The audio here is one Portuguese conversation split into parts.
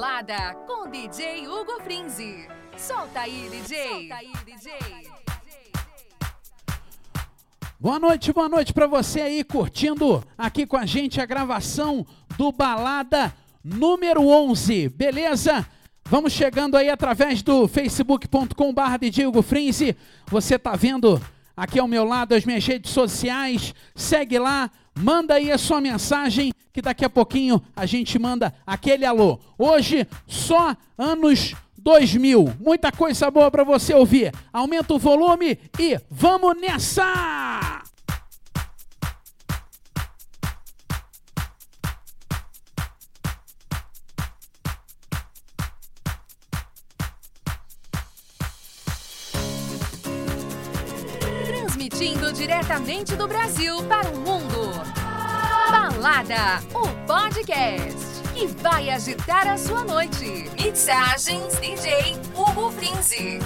Balada com DJ Hugo Frinzi. Solta aí, DJ. Solta aí, DJ. Boa noite, boa noite para você aí curtindo aqui com a gente a gravação do Balada número 11, beleza? Vamos chegando aí através do facebook.com/barra DJ Hugo Frinzi. Você tá vendo aqui ao meu lado as minhas redes sociais. Segue lá, manda aí a sua mensagem que daqui a pouquinho a gente manda aquele alô. Hoje só anos 2000. Muita coisa boa para você ouvir. Aumenta o volume e vamos nessa! Transmitindo diretamente do Brasil para o mundo. O podcast que vai agitar a sua noite. Mixagens DJ Hugo Frinzi.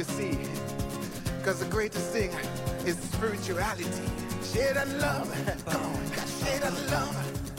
You see. Because the greatest thing is spirituality. Share that love. Come on. Love.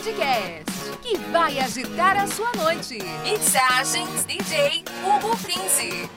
podcast que vai agitar a sua noite. Mixagens DJ Hugo Prince.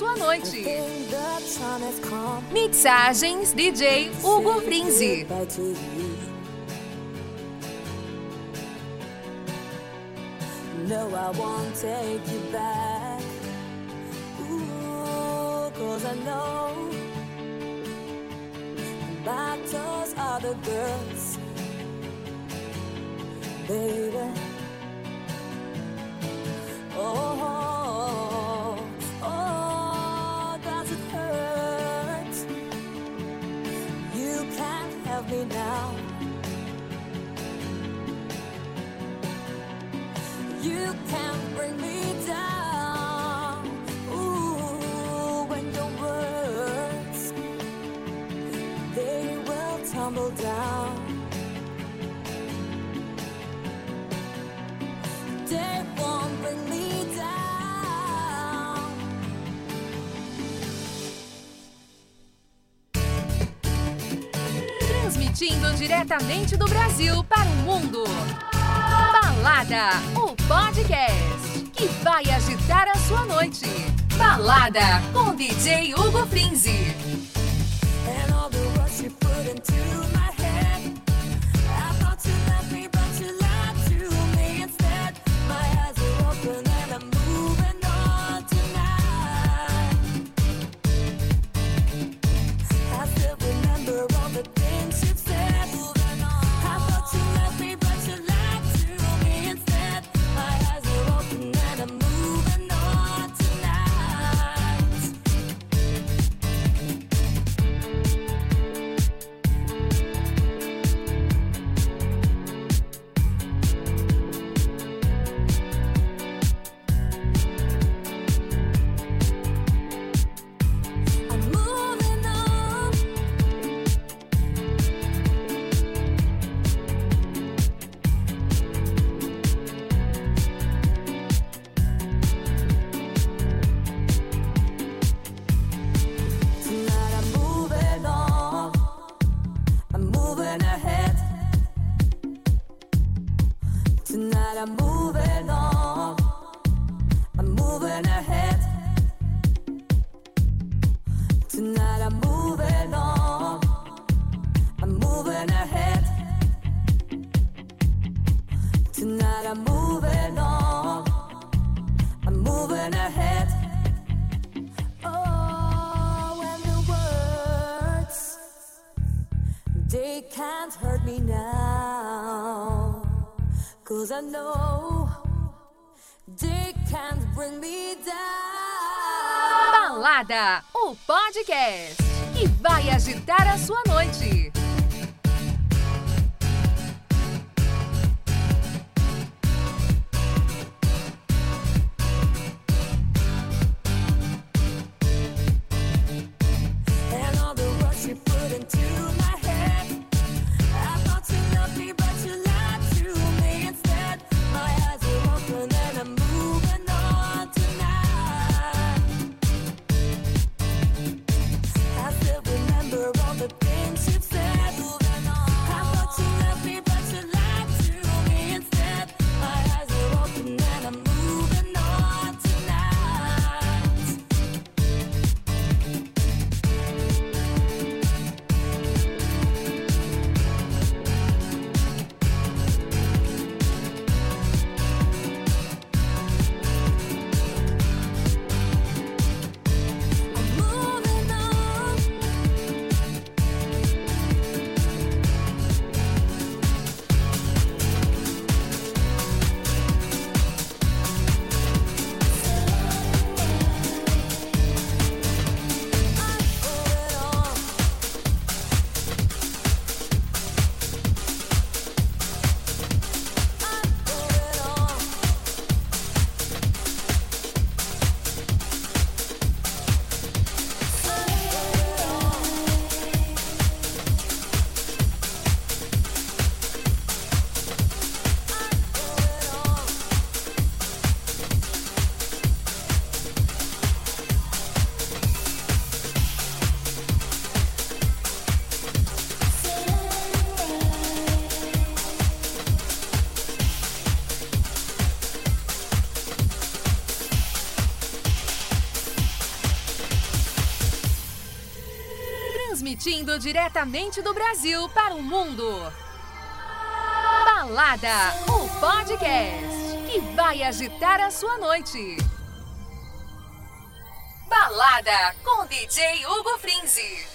sua noite. Mixagens DJ Hugo Frinzi. No, I won't take you back. Ooh, cause I know girls, baby. diretamente do Brasil para o mundo. Balada, o podcast que vai agitar a sua noite. Balada com DJ Hugo Frinzi. And all the rush you put into I know they can't bring me down. Balada, o podcast que vai agitar a sua noite. Diretamente do Brasil para o mundo. Balada, o podcast que vai agitar a sua noite. Balada com DJ Hugo Frinzi.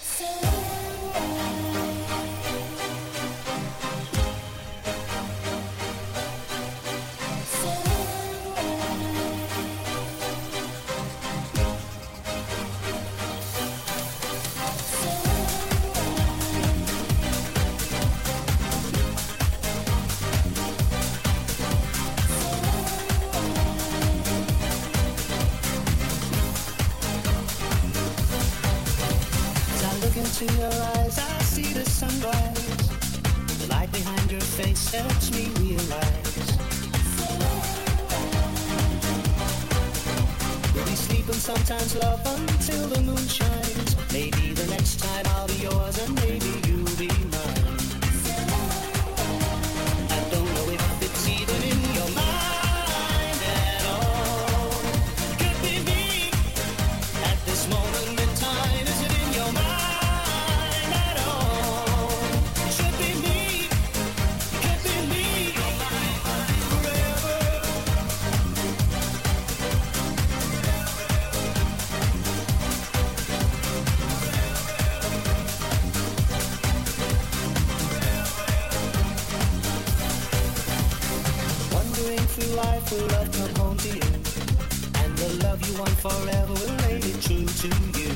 love you and forever will lay it true to you.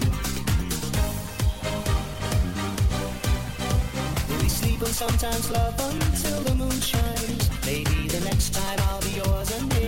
We sleep and sometimes love until the moon shines. Maybe the next time I'll be yours and.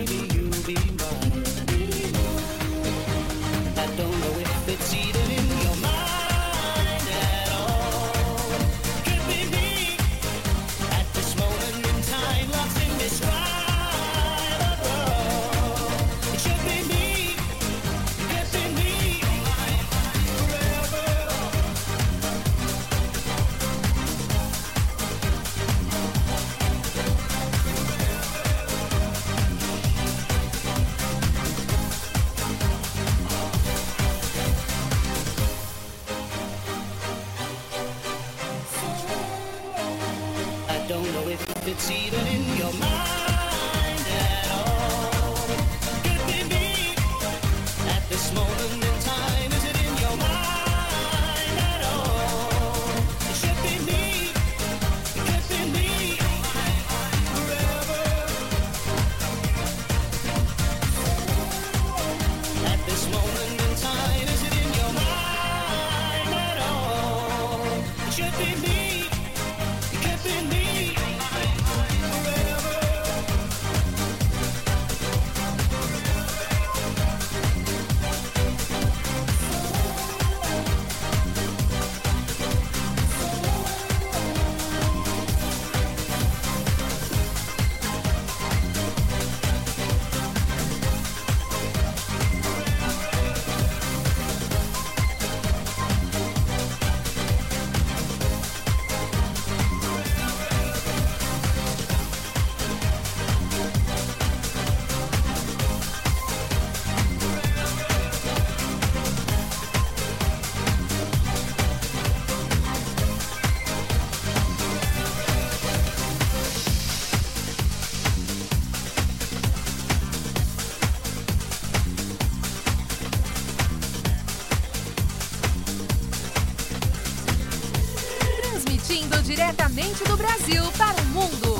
diretamente do Brasil para o mundo.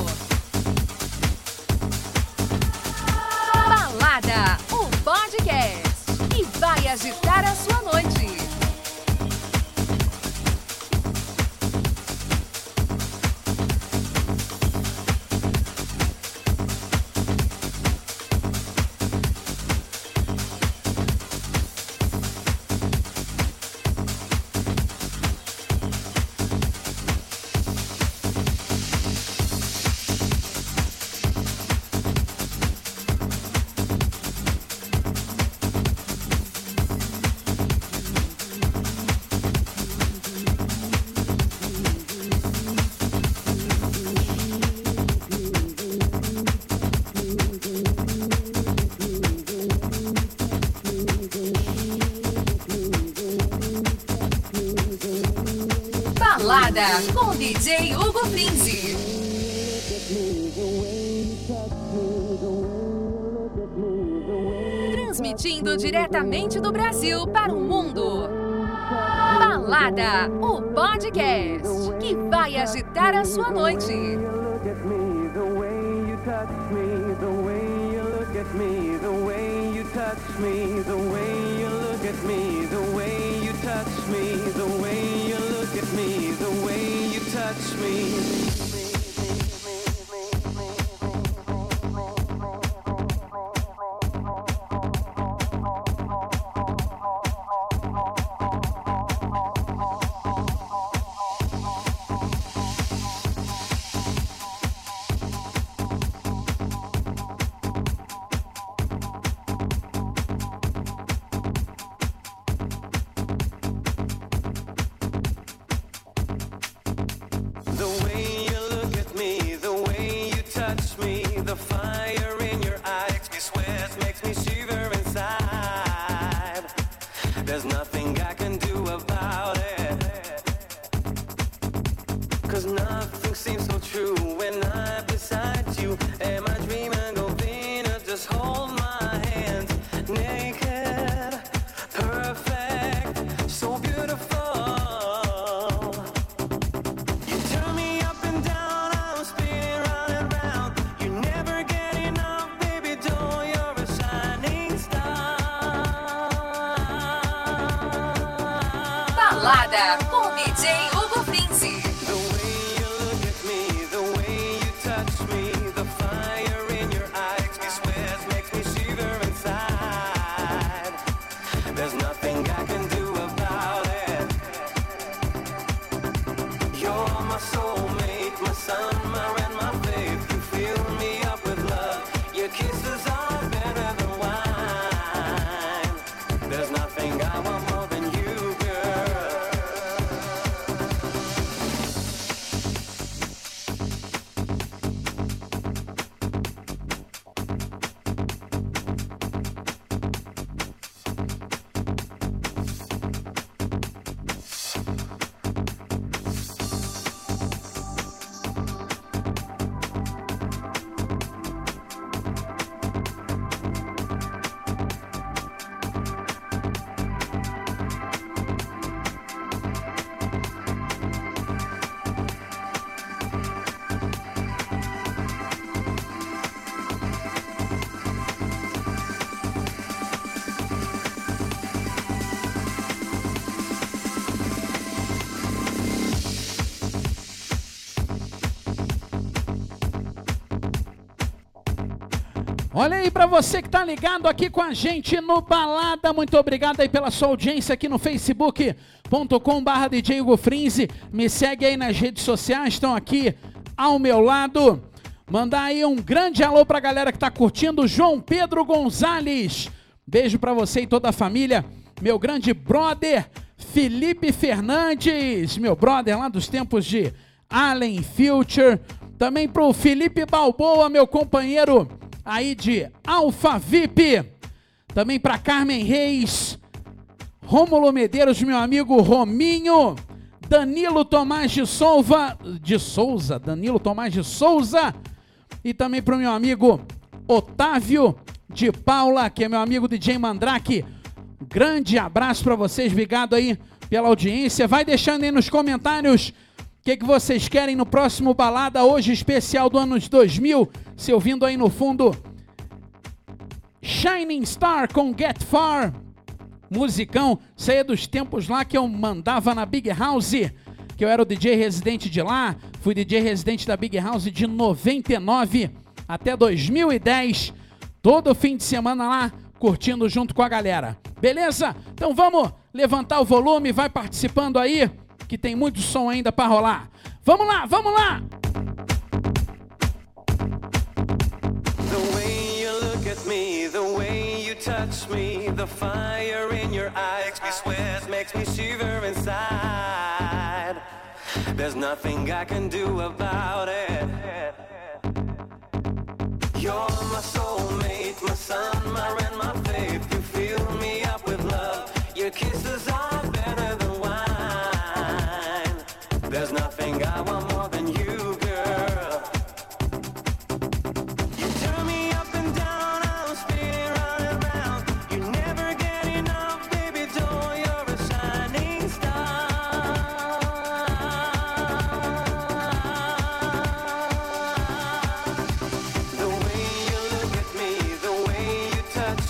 DJ Hugo Frinzi. Transmitindo diretamente do Brasil para o mundo. Balada, o podcast que vai agitar a sua noite. me, Olha aí pra você que tá ligado aqui com a gente no Balada, muito obrigado aí pela sua audiência aqui no facebook.com barra DJ Hugo Frinzi. Me segue aí nas redes sociais, estão aqui ao meu lado. Mandar aí um grande alô pra galera que tá curtindo, João Pedro Gonzalez. Beijo pra você e toda a família. Meu grande brother, Felipe Fernandes, meu brother lá dos tempos de Allen Future. Também pro Felipe Balboa, meu companheiro aí de Alfa VIP. Também para Carmen Reis, Rômulo Medeiros, meu amigo Rominho, Danilo Tomás de Souza, de Souza, Danilo Tomás de Souza, e também para o meu amigo Otávio de Paula, que é meu amigo DJ Mandrake. Grande abraço para vocês, obrigado aí pela audiência. Vai deixando aí nos comentários o que, que vocês querem no próximo balada hoje especial do ano de 2000, se ouvindo aí no fundo. Shining Star com Get Far, musicão, aí é dos tempos lá que eu mandava na Big House, que eu era o DJ residente de lá, fui DJ residente da Big House de 99 até 2010, todo fim de semana lá, curtindo junto com a galera. Beleza? Então vamos levantar o volume, vai participando aí, que tem muito som ainda para rolar. Vamos lá, vamos lá! The way you look at me, the way you touch me, the fire in your eye makes me sweat, makes me shiver inside. There's nothing I can do about it. You're my soulmate, my sun, my rain, my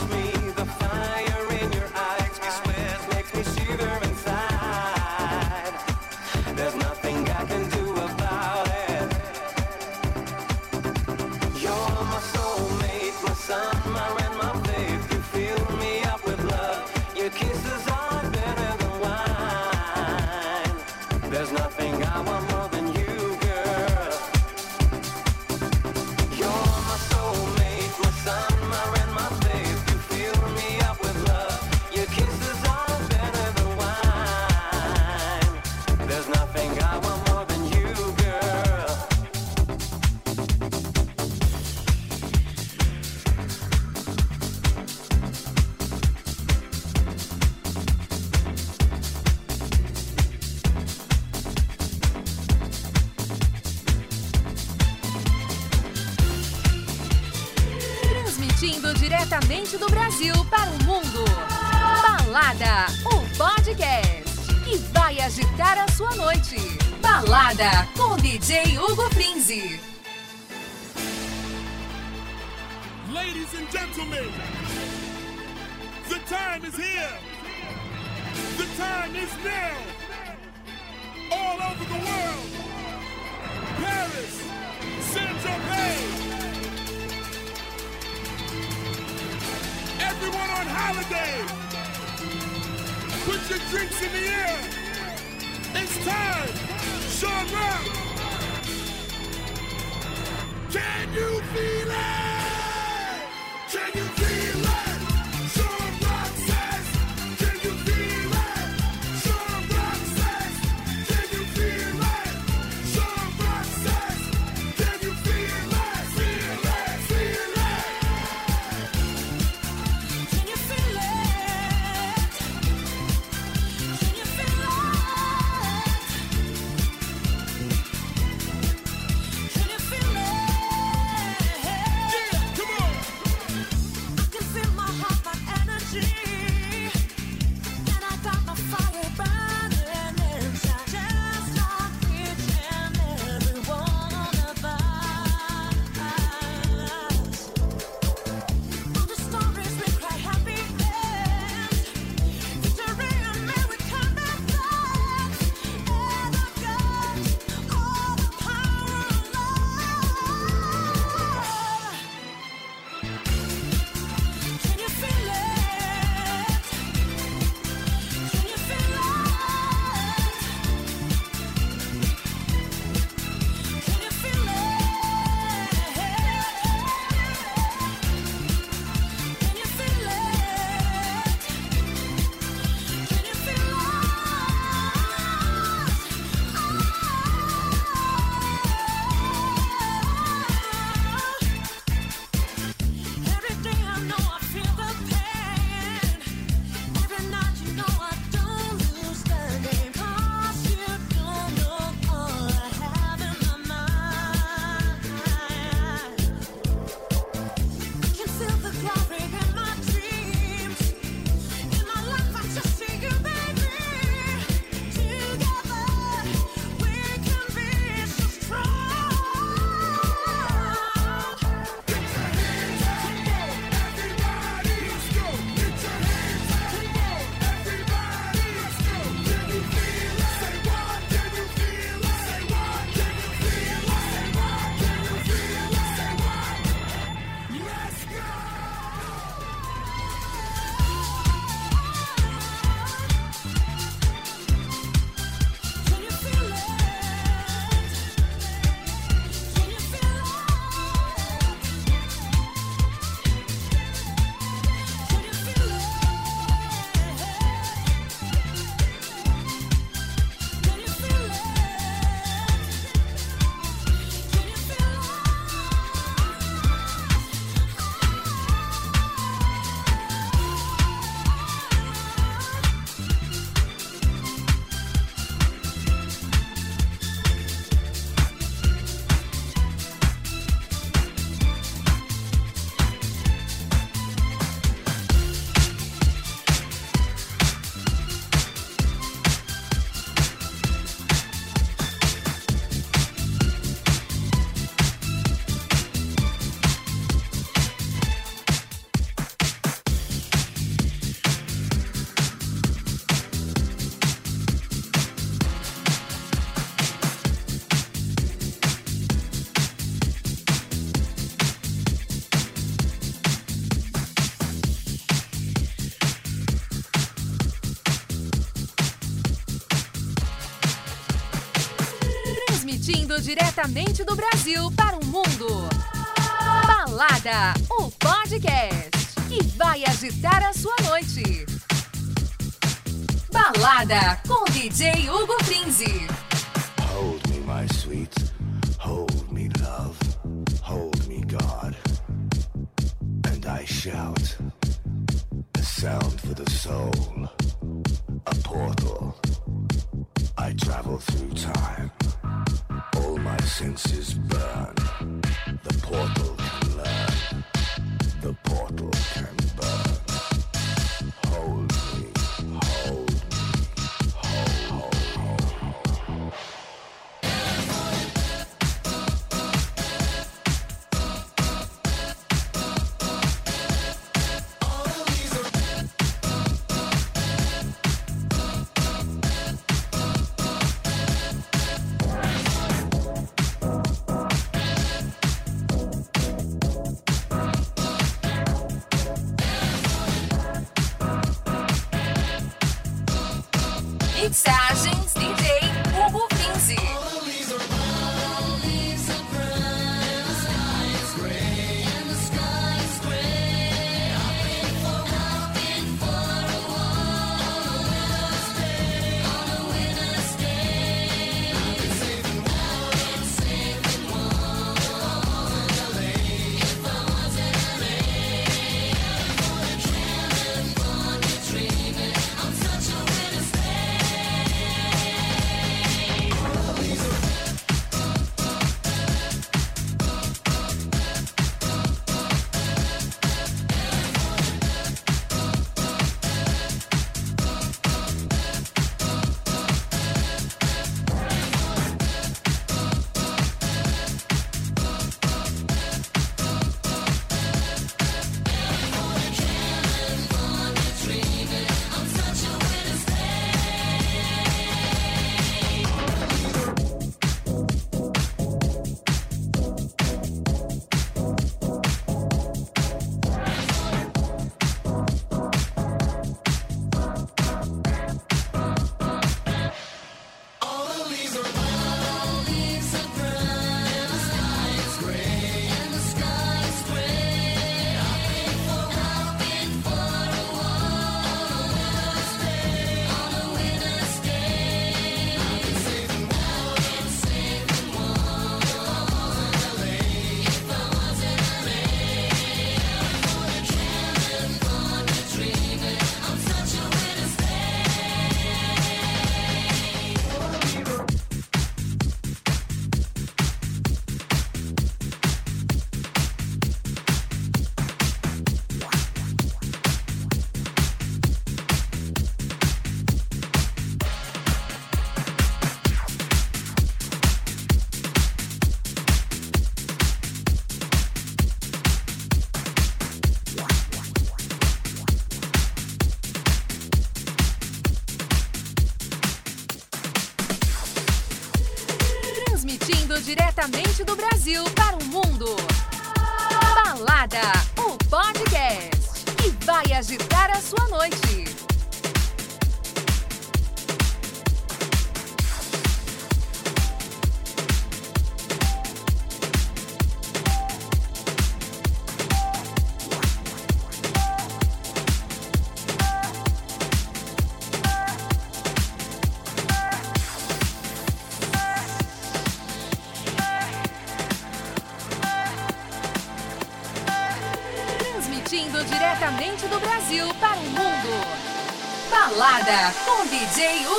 me. diretamente do Brasil para o mundo. Balada, o podcast que vai agitar a sua noite. Balada com DJ Hugo Prinzi. Mensagens diretamente do Brasil para o mundo. Balada, o podcast que vai agitar a sua noite. You.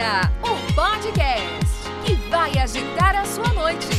Balada, o podcast que vai agitar a sua noite.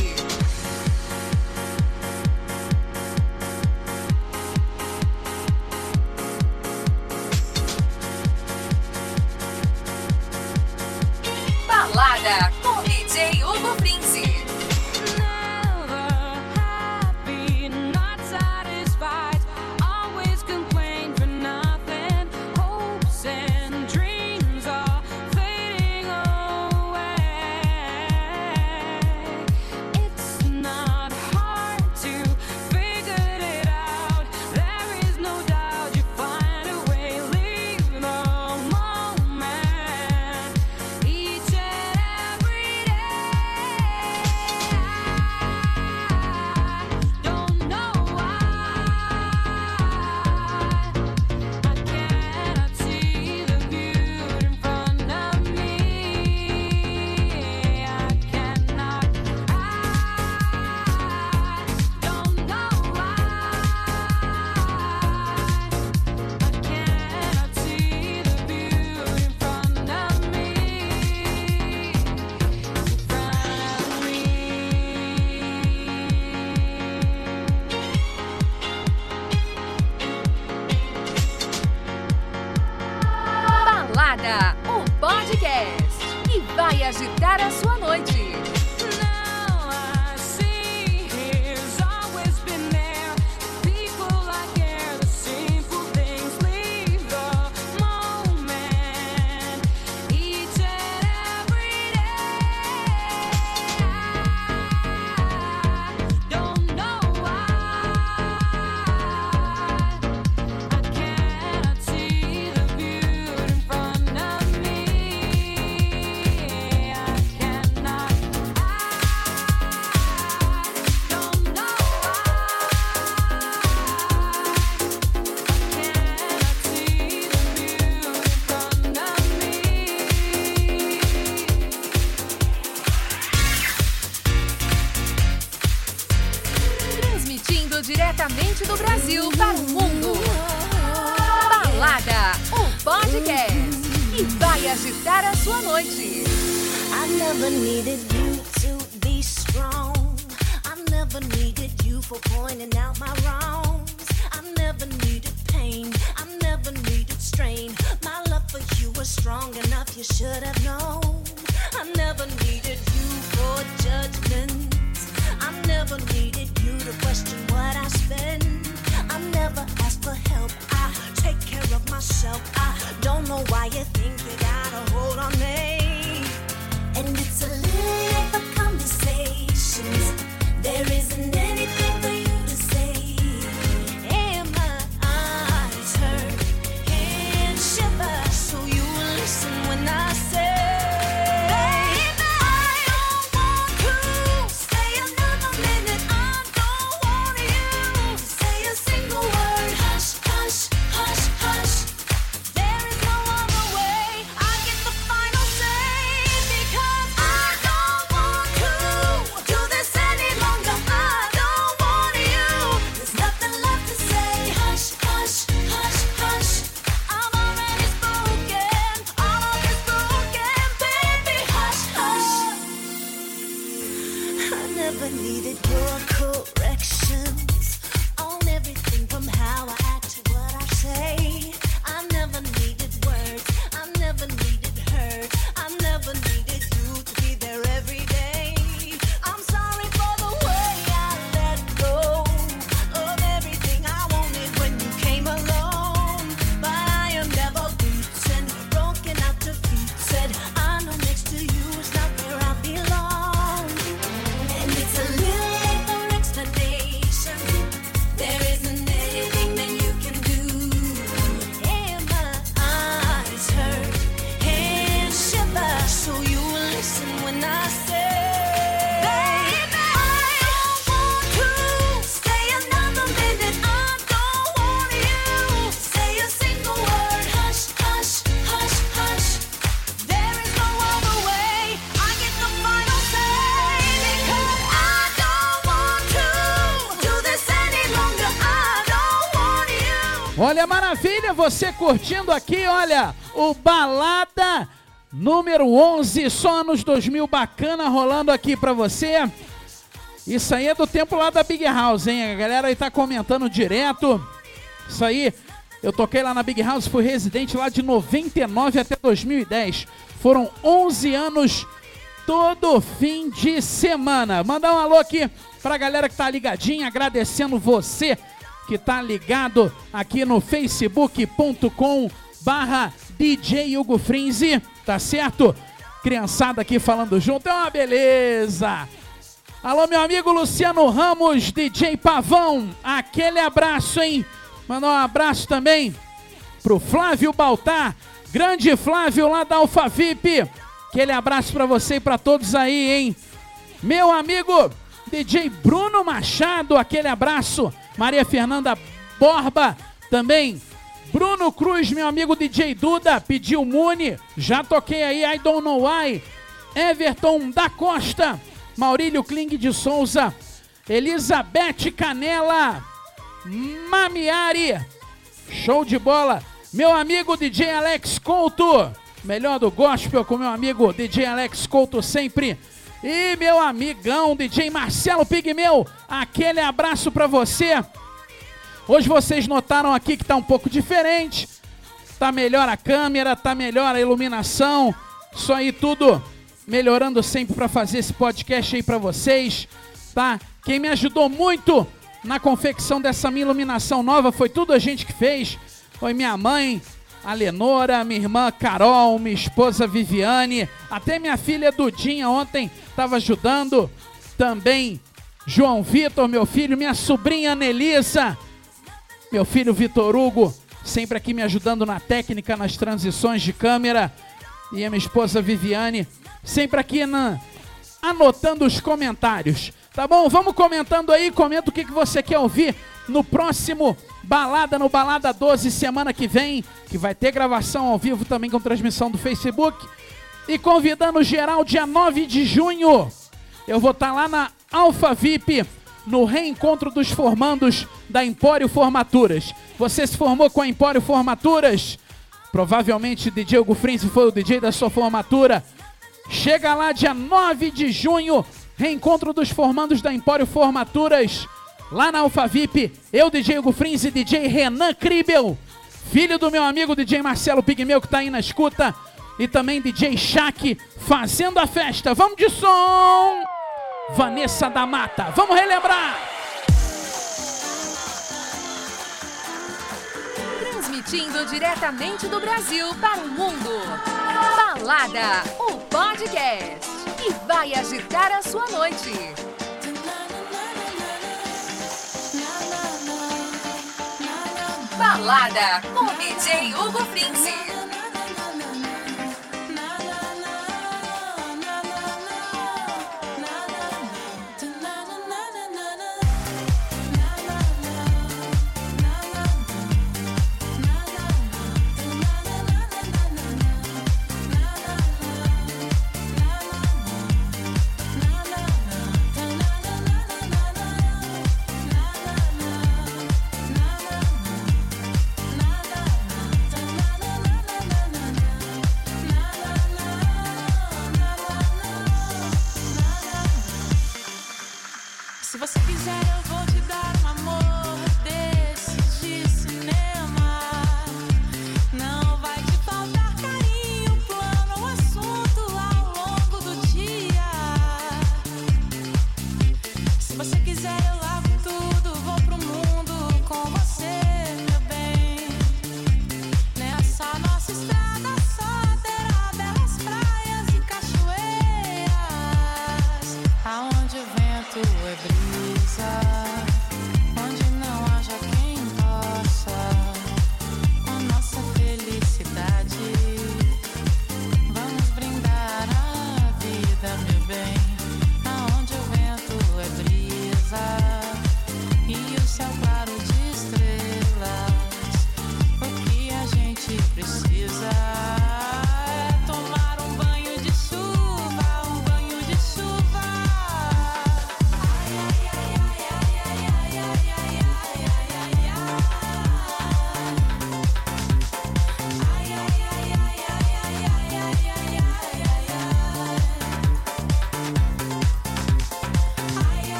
Agitar a sua noite. I never needed you to be strong. I never needed you for pointing out my wrongs. I never needed pain. I never needed strain. My love for you was strong enough, you should have known. Maravilha, você curtindo aqui, olha, o Balada número 11, só anos 2000, bacana rolando aqui pra você. Isso aí é do tempo lá da Big House, hein? A galera aí tá comentando direto. Isso aí, eu toquei lá na Big House, fui residente lá de 99 até 2010. Foram 11 anos todo fim de semana. Mandar um alô aqui pra galera que tá ligadinha, agradecendo você que tá ligado aqui no facebook.com barra DJ Hugo Frinzi, tá certo? Criançada aqui falando junto, é uma beleza! Alô, meu amigo Luciano Ramos, DJ Pavão, aquele abraço, hein? Mandar um abraço também pro Flávio Baltar, grande Flávio lá da Alphavip. Aquele abraço pra você e pra todos aí, hein? Meu amigo DJ Bruno Machado, aquele abraço. Maria Fernanda Borba também. Bruno Cruz, meu amigo DJ Duda, pediu Muni. Já toquei aí, I don't know why. Everton da Costa, Maurílio Kling de Souza, Elizabeth Canela, Mamiari, show de bola. Meu amigo DJ Alex Couto, melhor do gospel com meu amigo DJ Alex Couto sempre. E meu amigão DJ Marcelo Pigmeu, aquele abraço pra você. Hoje vocês notaram aqui que tá um pouco diferente. Tá melhor a câmera, tá melhor a iluminação. Isso aí tudo melhorando sempre para fazer esse podcast aí para vocês, tá? Quem me ajudou muito na confecção dessa minha iluminação nova foi tudo a gente que fez. Foi minha mãe, a Lenora, minha irmã Carol, minha esposa Viviane, até minha filha Dudinha ontem estava ajudando. Também João Vitor, meu filho, minha sobrinha Nelisa, meu filho Vitor Hugo, sempre aqui me ajudando na técnica, nas transições de câmera. E a minha esposa Viviane, sempre aqui na, anotando os comentários. Tá bom? Vamos comentando aí, comenta o que, que você quer ouvir no próximo Balada no Balada 12, semana que vem, que vai ter gravação ao vivo também com transmissão do Facebook. E convidando geral, dia 9 de junho, eu vou estar lá na Alpha VIP no reencontro dos formandos da Empório Formaturas. Você se formou com a Empório Formaturas? Provavelmente DJ Hugo Frinzi foi o DJ da sua formatura. Chega lá dia 9 de junho, reencontro dos formandos da Empório Formaturas. Lá na Alphavip, eu, DJ Hugo Frinzi e DJ Renan Kribel, filho do meu amigo DJ Marcelo Pigmeu, que tá aí na escuta, e também DJ Shaq, fazendo a festa. Vamos de som! Vanessa da Mata, vamos relembrar! Transmitindo diretamente do Brasil para o mundo. Balada, o podcast que vai agitar a sua noite. Balada com DJ Hugo Prince.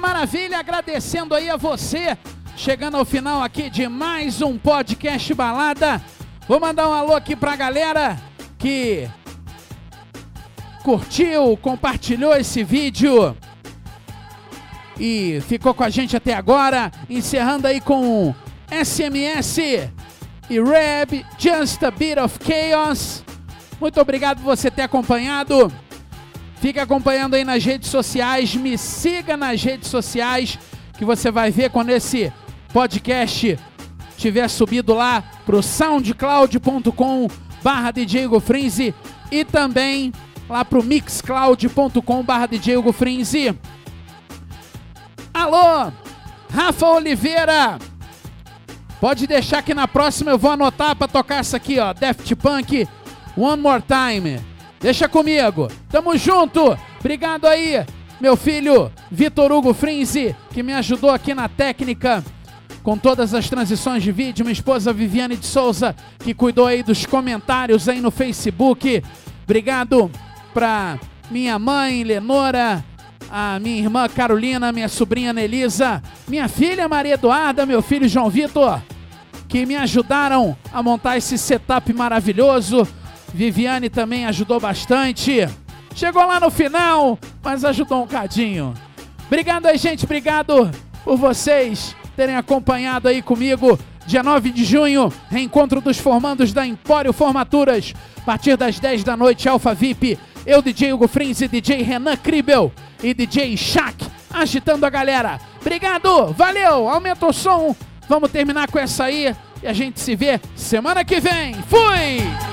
Maravilha, agradecendo aí a você, chegando ao final aqui de mais um podcast balada. Vou mandar um alô aqui pra galera que curtiu, compartilhou esse vídeo e ficou com a gente até agora, encerrando aí com SMS e Reb, Just a Bit of Chaos. Muito obrigado por você ter acompanhado. Fique acompanhando aí nas redes sociais, me siga nas redes sociais, que você vai ver quando esse podcast tiver subido lá pro soundcloud.com barra DJ e também lá pro mixcloud.com barra DJ. Alô, Rafa Oliveira, pode deixar que na próxima eu vou anotar pra tocar essa aqui, ó, Daft Punk, One More Time. Deixa comigo. Tamo junto. Obrigado aí, meu filho Vitor Hugo Frinzi, que me ajudou aqui na técnica com todas as transições de vídeo. Minha esposa Viviane de Souza, que cuidou aí dos comentários aí no Facebook. Obrigado pra minha mãe, Lenora, a minha irmã Carolina, minha sobrinha Nelisa, minha filha Maria Eduarda, meu filho João Vitor, que me ajudaram a montar esse setup maravilhoso. Viviane também ajudou bastante. Chegou lá no final, mas ajudou um cadinho. Obrigado aí, gente. Obrigado por vocês terem acompanhado aí comigo. Dia 9 de junho, reencontro dos formandos da Empório Formaturas. A partir das 10 da noite, Alfa VIP. Eu, DJ Hugo Frins e DJ Renan Kribel e DJ Shaq agitando a galera. Obrigado, valeu, aumenta o som. Vamos terminar com essa aí e a gente se vê semana que vem. Fui!